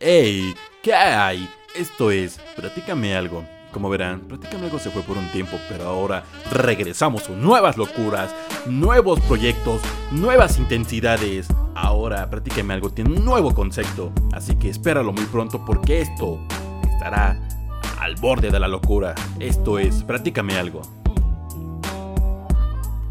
Hey, ¿qué hay? Esto es Platícame algo. Como verán, Platícame algo se fue por un tiempo, pero ahora regresamos con nuevas locuras, nuevos proyectos, nuevas intensidades. Ahora Platícame algo tiene un nuevo concepto, así que espéralo muy pronto porque esto estará al borde de la locura. Esto es Platícame algo.